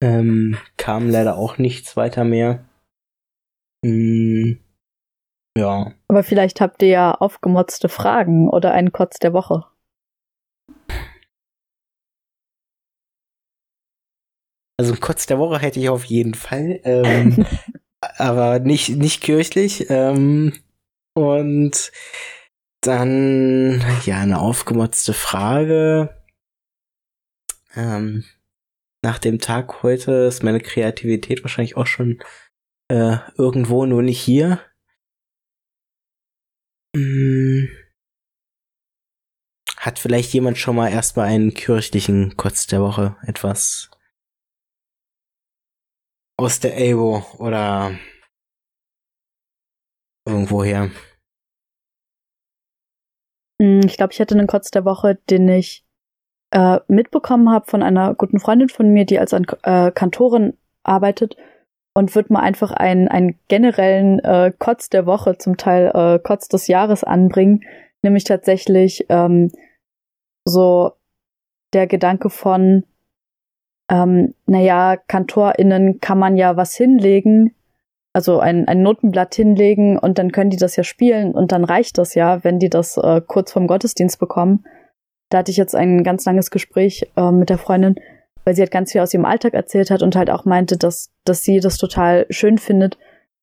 ähm, kam leider auch nichts weiter mehr. Hm, ja. Aber vielleicht habt ihr ja aufgemotzte Fragen oder einen Kotz der Woche. Also ein Kotz der Woche hätte ich auf jeden Fall. Ähm, <laughs> aber nicht, nicht kirchlich. Ähm, und dann, ja, eine aufgemotzte Frage. Ähm, nach dem Tag heute ist meine Kreativität wahrscheinlich auch schon äh, irgendwo, nur nicht hier. Hm. Hat vielleicht jemand schon mal erstmal einen kirchlichen Kotz der Woche etwas aus der Abo oder irgendwoher? Hm, ich glaube, ich hatte einen Kotz der Woche, den ich äh, mitbekommen habe von einer guten Freundin von mir, die als An äh, Kantorin arbeitet und würde mal einfach einen, einen generellen äh, Kotz der Woche, zum Teil äh, Kotz des Jahres anbringen, nämlich tatsächlich ähm, so der Gedanke von, ähm, naja, KantorInnen kann man ja was hinlegen, also ein, ein Notenblatt hinlegen und dann können die das ja spielen und dann reicht das ja, wenn die das äh, kurz vorm Gottesdienst bekommen. Da hatte ich jetzt ein ganz langes Gespräch äh, mit der Freundin, weil sie halt ganz viel aus ihrem Alltag erzählt hat und halt auch meinte, dass, dass sie das total schön findet,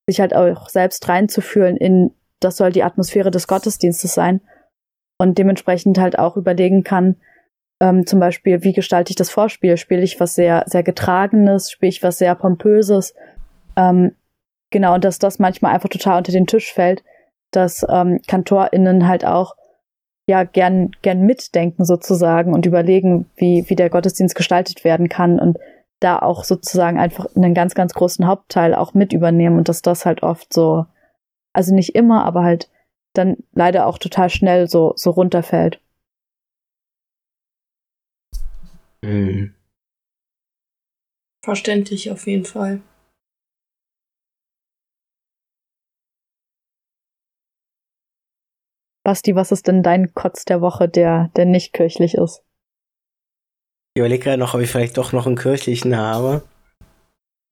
sich halt auch selbst reinzufühlen in, das soll die Atmosphäre des Gottesdienstes sein und dementsprechend halt auch überlegen kann, ähm, zum Beispiel, wie gestalte ich das Vorspiel? Spiele ich was sehr, sehr Getragenes? Spiele ich was sehr Pompöses? Ähm, genau, und dass das manchmal einfach total unter den Tisch fällt, dass ähm, KantorInnen halt auch ja gern, gern mitdenken sozusagen und überlegen, wie, wie der Gottesdienst gestaltet werden kann und da auch sozusagen einfach einen ganz, ganz großen Hauptteil auch mit übernehmen und dass das halt oft so, also nicht immer, aber halt dann leider auch total schnell so, so runterfällt. Mhm. Verständlich auf jeden Fall. Basti, was ist denn dein Kotz der Woche, der, der nicht kirchlich ist? Ich überlege gerade noch, ob ich vielleicht doch noch einen kirchlichen habe.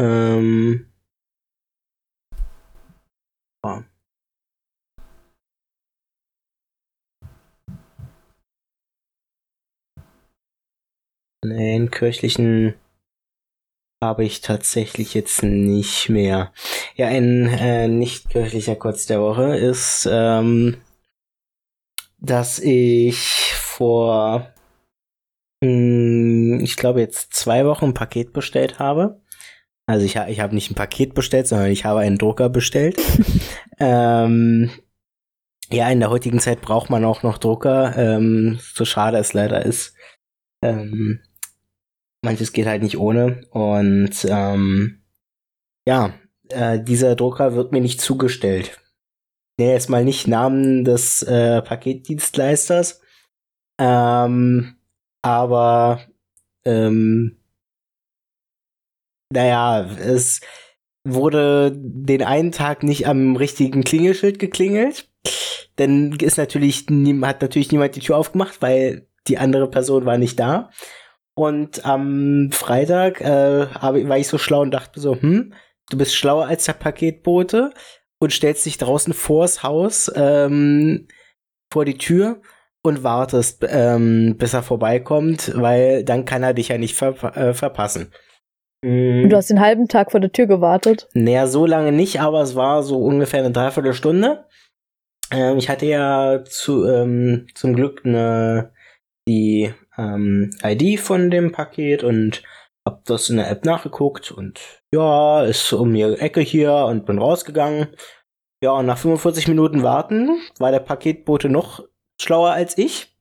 Ähm. Nee, einen kirchlichen habe ich tatsächlich jetzt nicht mehr. Ja, ein äh, nicht kirchlicher Kotz der Woche ist, ähm, dass ich vor mh, hm, ich glaube, jetzt zwei Wochen ein Paket bestellt habe. Also ich, ich habe nicht ein Paket bestellt, sondern ich habe einen Drucker bestellt. <laughs> ähm, ja, in der heutigen Zeit braucht man auch noch Drucker. Ähm, so schade es leider ist. Ähm, manches geht halt nicht ohne. Und ähm, ja, äh, dieser Drucker wird mir nicht zugestellt. Nee, jetzt mal nicht Namen des äh, Paketdienstleisters. Ähm, aber ähm, naja, es wurde den einen Tag nicht am richtigen Klingelschild geklingelt. Dann ist natürlich, hat natürlich niemand die Tür aufgemacht, weil die andere Person war nicht da. Und am Freitag äh, war ich so schlau und dachte so, hm, du bist schlauer als der Paketbote und stellst dich draußen vors Haus, ähm, vor die Tür und wartest, ähm, bis er vorbeikommt, weil dann kann er dich ja nicht ver äh, verpassen. Mhm. Du hast den halben Tag vor der Tür gewartet? Naja, so lange nicht, aber es war so ungefähr eine Dreiviertelstunde. Ähm, ich hatte ja zu, ähm, zum Glück eine, die ähm, ID von dem Paket und hab das in der App nachgeguckt und ja, ist um die Ecke hier und bin rausgegangen. Ja, und nach 45 Minuten warten war der Paketbote noch schlauer als ich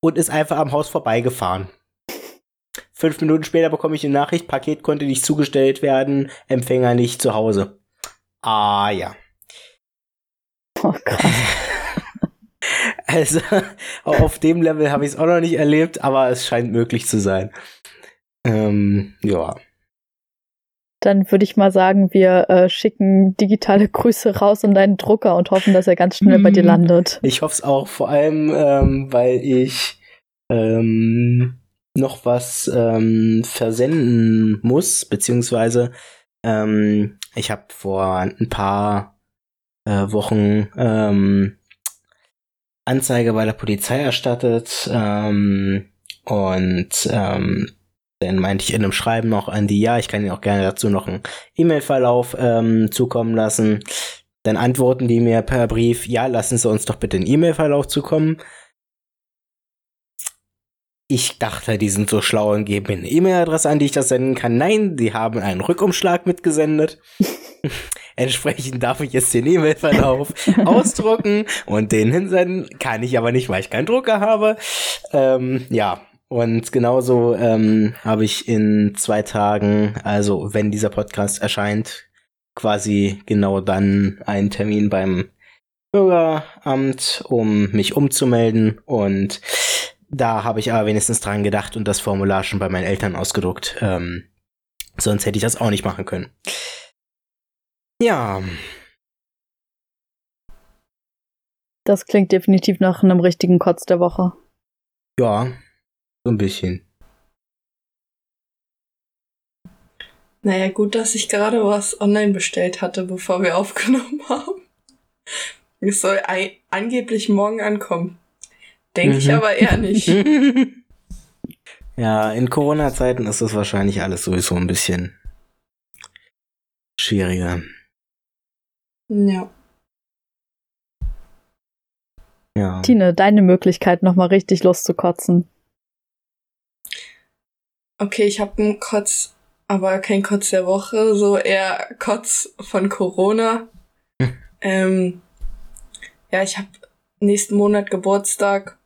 und ist einfach am Haus vorbeigefahren. Fünf Minuten später bekomme ich eine Nachricht, Paket konnte nicht zugestellt werden, Empfänger nicht zu Hause. Ah ja. Oh Gott. <laughs> Also, <laughs> auf dem Level habe ich es auch noch nicht erlebt, aber es scheint möglich zu sein. Ähm, ja. Dann würde ich mal sagen, wir äh, schicken digitale Grüße raus an deinen Drucker und hoffen, dass er ganz schnell bei dir hm. landet. Ich hoffe es auch, vor allem, ähm, weil ich ähm, noch was ähm, versenden muss, beziehungsweise ähm, ich habe vor ein paar äh, Wochen ähm, Anzeige bei der Polizei erstattet ähm, und ähm, dann meinte ich in einem Schreiben noch an die, ja, ich kann Ihnen auch gerne dazu noch einen E-Mail-Verlauf ähm, zukommen lassen. Dann antworten die mir per Brief, ja, lassen Sie uns doch bitte einen E-Mail-Verlauf zukommen. Ich dachte, die sind so schlau und geben mir eine E-Mail-Adresse an, die ich das senden kann. Nein, die haben einen Rückumschlag mitgesendet. <laughs> Entsprechend darf ich jetzt den E-Mail-Verlauf <laughs> ausdrucken und den hinsenden. Kann ich aber nicht, weil ich keinen Drucker habe. Ähm, ja, und genauso ähm, habe ich in zwei Tagen, also wenn dieser Podcast erscheint, quasi genau dann einen Termin beim Bürgeramt, um mich umzumelden und da habe ich aber wenigstens dran gedacht und das Formular schon bei meinen Eltern ausgedruckt. Ähm, sonst hätte ich das auch nicht machen können. Ja. Das klingt definitiv nach einem richtigen Kotz der Woche. Ja, so ein bisschen. Naja, gut, dass ich gerade was online bestellt hatte, bevor wir <laughs> aufgenommen haben. Es soll angeblich morgen ankommen. Denke mhm. ich aber eher nicht. <laughs> ja, in Corona-Zeiten ist das wahrscheinlich alles sowieso ein bisschen schwieriger. Ja. Ja. Tine, deine Möglichkeit, nochmal richtig loszukotzen. Okay, ich habe einen Kotz, aber kein Kotz der Woche, so eher Kotz von Corona. Hm. <laughs> ähm, ja, ich habe nächsten Monat Geburtstag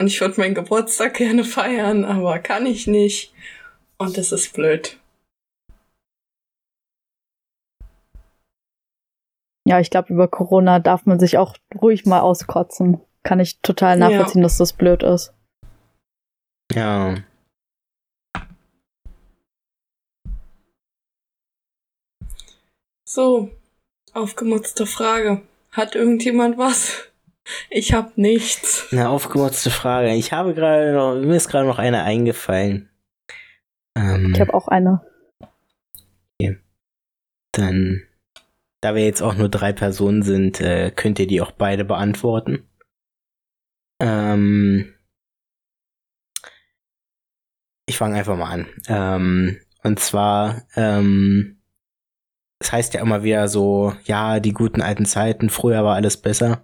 und ich würde meinen Geburtstag gerne feiern, aber kann ich nicht. Und das ist blöd. Ja, ich glaube, über Corona darf man sich auch ruhig mal auskotzen. Kann ich total nachvollziehen, ja. dass das blöd ist. Ja. So, aufgemutzte Frage. Hat irgendjemand was? Ich habe nichts. Eine aufgemotzte Frage. Ich habe gerade noch, mir ist gerade noch eine eingefallen. Ähm, ich habe auch eine. Okay. Dann, da wir jetzt auch nur drei Personen sind, äh, könnt ihr die auch beide beantworten. Ähm, ich fange einfach mal an. Ähm, und zwar, ähm, es heißt ja immer wieder so, ja, die guten alten Zeiten, früher war alles besser.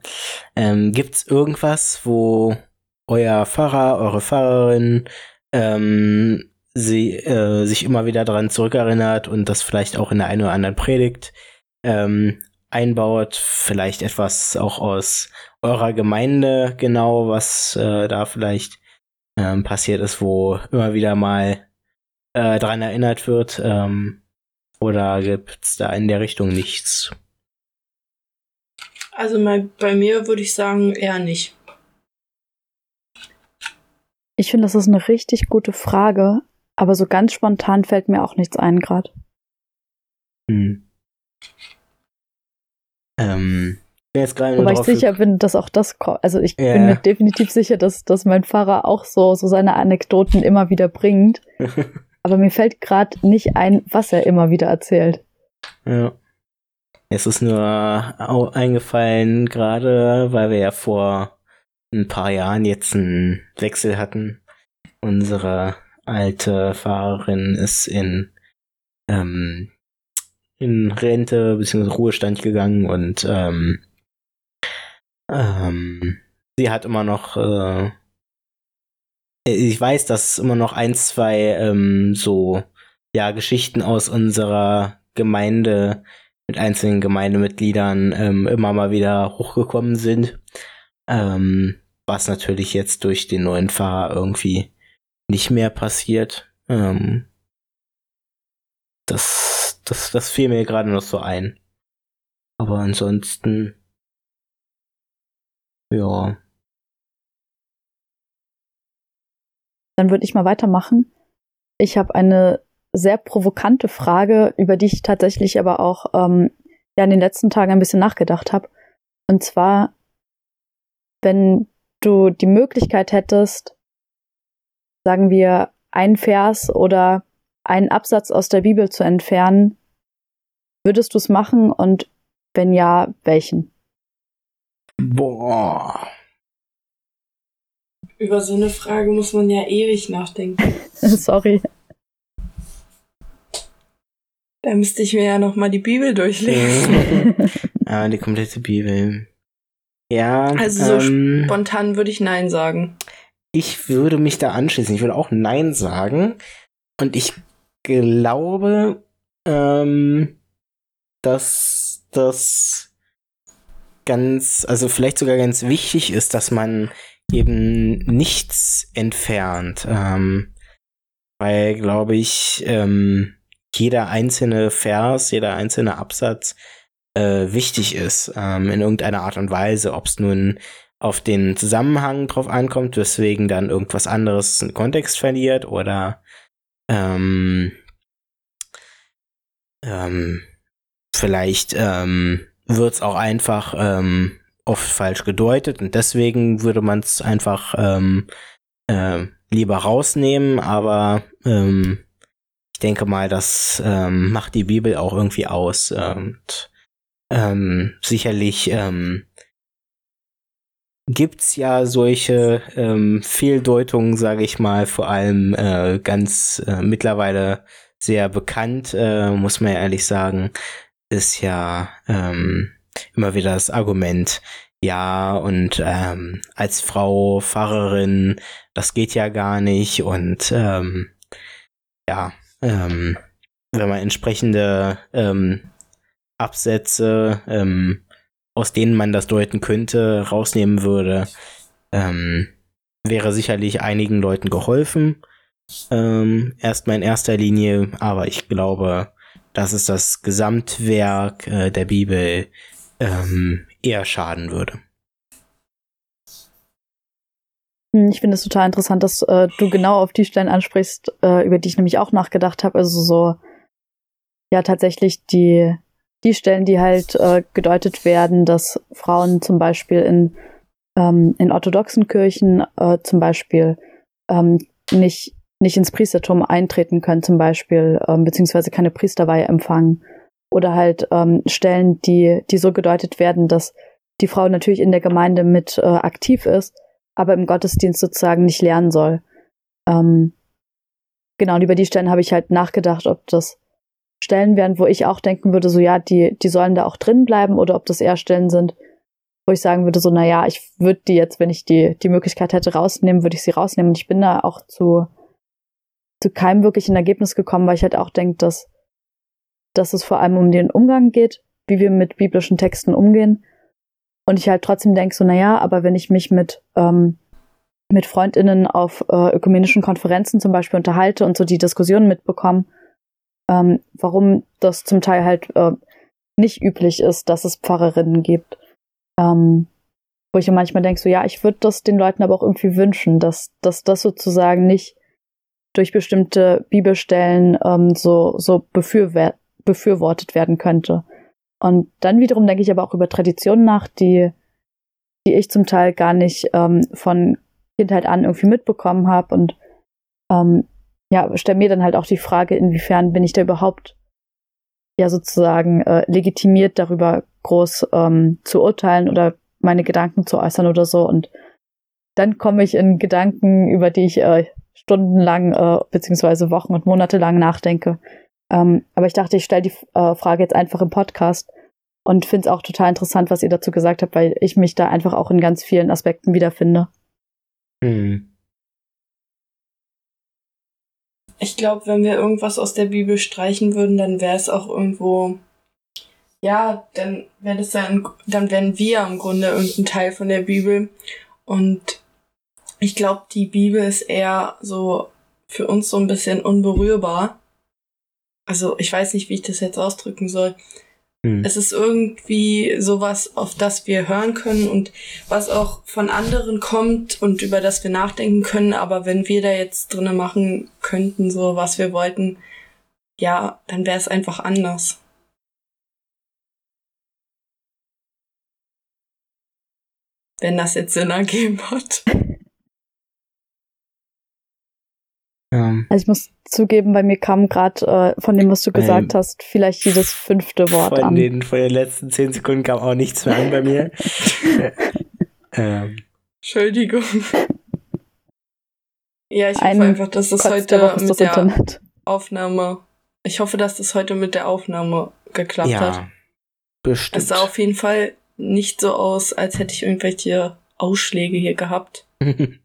Ähm, gibt's irgendwas, wo euer Pfarrer, eure Pfarrerin ähm, sie äh, sich immer wieder daran zurückerinnert und das vielleicht auch in der einen oder anderen Predigt ähm, einbaut. Vielleicht etwas auch aus eurer Gemeinde genau, was äh, da vielleicht ähm, passiert ist, wo immer wieder mal äh, dran erinnert wird. Ähm, oder gibt's da in der Richtung nichts? Also mal, bei mir würde ich sagen, eher nicht. Ich finde, das ist eine richtig gute Frage, aber so ganz spontan fällt mir auch nichts ein gerade. Hm. Ähm, bin jetzt gerade Wobei ich sicher bin, dass auch das kommt. Also ich Ja. bin mir definitiv sicher, dass, dass mein Pfarrer auch so, so seine Anekdoten immer wieder bringt. <laughs> Aber mir fällt gerade nicht ein, was er immer wieder erzählt. Ja. Es ist nur eingefallen, gerade weil wir ja vor ein paar Jahren jetzt einen Wechsel hatten. Unsere alte Fahrerin ist in, ähm, in Rente bzw. Ruhestand gegangen und ähm, ähm, sie hat immer noch äh, ich weiß, dass immer noch ein, zwei ähm, so ja Geschichten aus unserer Gemeinde mit einzelnen Gemeindemitgliedern ähm, immer mal wieder hochgekommen sind. Ähm, was natürlich jetzt durch den neuen Pfarrer irgendwie nicht mehr passiert. Ähm, das, das, das fiel mir gerade noch so ein. Aber ansonsten, ja. Dann würde ich mal weitermachen. Ich habe eine sehr provokante Frage, über die ich tatsächlich aber auch ähm, ja in den letzten Tagen ein bisschen nachgedacht habe. Und zwar, wenn du die Möglichkeit hättest, sagen wir, einen Vers oder einen Absatz aus der Bibel zu entfernen, würdest du es machen und wenn ja, welchen? Boah. Über so eine Frage muss man ja ewig nachdenken. <laughs> Sorry. Da müsste ich mir ja nochmal die Bibel durchlesen. <laughs> ah, die komplette Bibel. Ja, Also so ähm, Spontan würde ich Nein sagen. ich würde mich da anschließen. Ich würde auch Nein sagen. Und ich glaube, ähm, dass das ganz, also vielleicht sogar ganz wichtig ist, dass man eben nichts entfernt. Ähm, weil, glaube ich, ähm, jeder einzelne Vers, jeder einzelne Absatz äh, wichtig ist, ähm, in irgendeiner Art und Weise, ob es nun auf den Zusammenhang drauf ankommt, weswegen dann irgendwas anderes einen Kontext verliert oder ähm, ähm, vielleicht ähm, wird es auch einfach ähm, oft falsch gedeutet und deswegen würde man es einfach ähm, äh, lieber rausnehmen, aber ähm, ich denke mal, das ähm, macht die Bibel auch irgendwie aus. Und ähm, sicherlich ähm, gibt's ja solche ähm, Fehldeutungen, sage ich mal, vor allem äh, ganz äh, mittlerweile sehr bekannt, äh, muss man ja ehrlich sagen, ist ja ähm, immer wieder das Argument, ja, und ähm, als Frau Pfarrerin, das geht ja gar nicht und ähm, ja, ähm, wenn man entsprechende ähm, Absätze, ähm, aus denen man das deuten könnte, rausnehmen würde, ähm, wäre sicherlich einigen Leuten geholfen. Ähm, erstmal in erster Linie, aber ich glaube, dass es das Gesamtwerk äh, der Bibel ähm, eher schaden würde. Hm, Ich finde es total interessant, dass äh, du genau auf die Stellen ansprichst, äh, über die ich nämlich auch nachgedacht habe. Also so, ja, tatsächlich die, die Stellen, die halt äh, gedeutet werden, dass Frauen zum Beispiel in, ähm, in orthodoxen Kirchen äh, zum Beispiel ähm, nicht, nicht ins Priestertum eintreten können, zum Beispiel, ähm, beziehungsweise keine Priesterweihe empfangen. Oder halt ähm, Stellen, die, die so gedeutet werden, dass die Frau natürlich in der Gemeinde mit äh, aktiv ist, aber im Gottesdienst sozusagen nicht lernen soll. Ähm, genau, und über die Stellen habe ich halt nachgedacht, ob das Stellen wären, wo ich auch denken würde, so ja, die, die sollen da auch drin bleiben oder ob das eher Stellen sind, wo ich sagen würde, so, na ja, ich würde die jetzt, wenn ich die, die Möglichkeit hätte, rausnehmen, würde ich sie rausnehmen. Und ich bin da auch zu zu keinem wirklichen Ergebnis gekommen, weil ich halt auch denke, dass, dass es vor allem um den Umgang geht, wie wir mit biblischen Texten umgehen. Und ich halt trotzdem denke, so, naja, aber wenn ich mich mit, ähm, mit FreundInnen auf äh, ökumenischen Konferenzen zum Beispiel unterhalte und so die Diskussionen mitbekomme, ähm, warum das zum Teil halt äh, nicht üblich ist, dass es Pfarrerinnen gibt. Ähm, wo ich manchmal denke, so ja, ich würde das den Leuten aber auch irgendwie wünschen, dass, dass das sozusagen nicht durch bestimmte Bibelstellen ähm, so, so befürwer befürwortet werden könnte. Und dann wiederum denke ich aber auch über Traditionen nach, die, die ich zum Teil gar nicht ähm, von Kindheit an irgendwie mitbekommen habe und ähm, ja, stelle mir dann halt auch die Frage, inwiefern bin ich da überhaupt ja sozusagen äh, legitimiert, darüber groß ähm, zu urteilen oder meine Gedanken zu äußern oder so. Und dann komme ich in Gedanken, über die ich äh, stundenlang äh, beziehungsweise Wochen und Monate lang nachdenke. Ähm, aber ich dachte, ich stelle die äh, Frage jetzt einfach im Podcast und finde es auch total interessant, was ihr dazu gesagt habt, weil ich mich da einfach auch in ganz vielen Aspekten wiederfinde. Hm. Ich glaube, wenn wir irgendwas aus der Bibel streichen würden, dann wäre es auch irgendwo, ja, dann wäre das ja, dann wären wir im Grunde irgendein Teil von der Bibel. Und ich glaube, die Bibel ist eher so für uns so ein bisschen unberührbar. Also ich weiß nicht, wie ich das jetzt ausdrücken soll. Hm. Es ist irgendwie sowas, auf das wir hören können und was auch von anderen kommt und über das wir nachdenken können. Aber wenn wir da jetzt drinnen machen könnten, so was wir wollten, ja, dann wäre es einfach anders. Wenn das jetzt Sinn ergeben hat. Ja. Also ich muss zugeben, bei mir kam gerade äh, von dem, was du gesagt ähm, hast, vielleicht dieses fünfte Wort von an. Den, von den letzten zehn Sekunden kam auch nichts mehr an bei mir. <laughs> ähm. Entschuldigung. Ja, ich hoffe Ein einfach, dass das heute mit das der Internet. Aufnahme. Ich hoffe, dass das heute mit der Aufnahme geklappt ja, hat. Bestimmt. Es sah auf jeden Fall nicht so aus, als hätte ich irgendwelche Ausschläge hier gehabt. <laughs>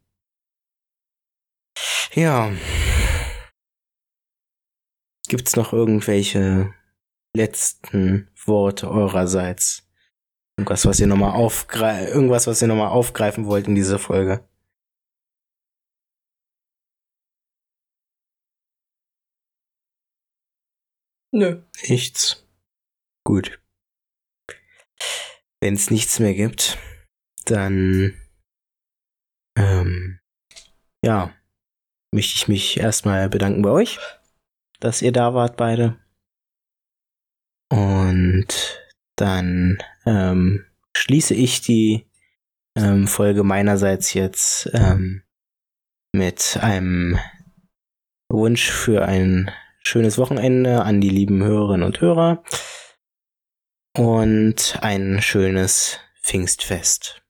Ja. Gibt's noch irgendwelche letzten Worte eurerseits? Irgendwas, was ihr nochmal aufgreifen, irgendwas, was ihr nochmal aufgreifen wollt in dieser Folge? Nö. Nichts. Gut. Wenn es nichts mehr gibt, dann ähm, ja, möchte ich mich erstmal bedanken bei euch, dass ihr da wart beide. Und dann ähm, schließe ich die ähm, Folge meinerseits jetzt ähm, mit einem Wunsch für ein schönes Wochenende an die lieben Hörerinnen und Hörer und ein schönes Pfingstfest.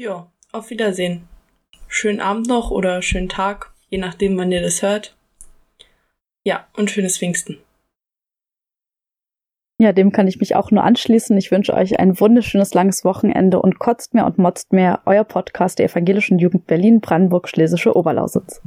Ja, auf Wiedersehen. Schönen Abend noch oder schönen Tag, je nachdem, wann ihr das hört. Ja, und schönes Pfingsten. Ja, dem kann ich mich auch nur anschließen. Ich wünsche euch ein wunderschönes langes Wochenende und kotzt mehr und motzt mehr euer Podcast der Evangelischen Jugend Berlin, Brandenburg, Schlesische Oberlausitz.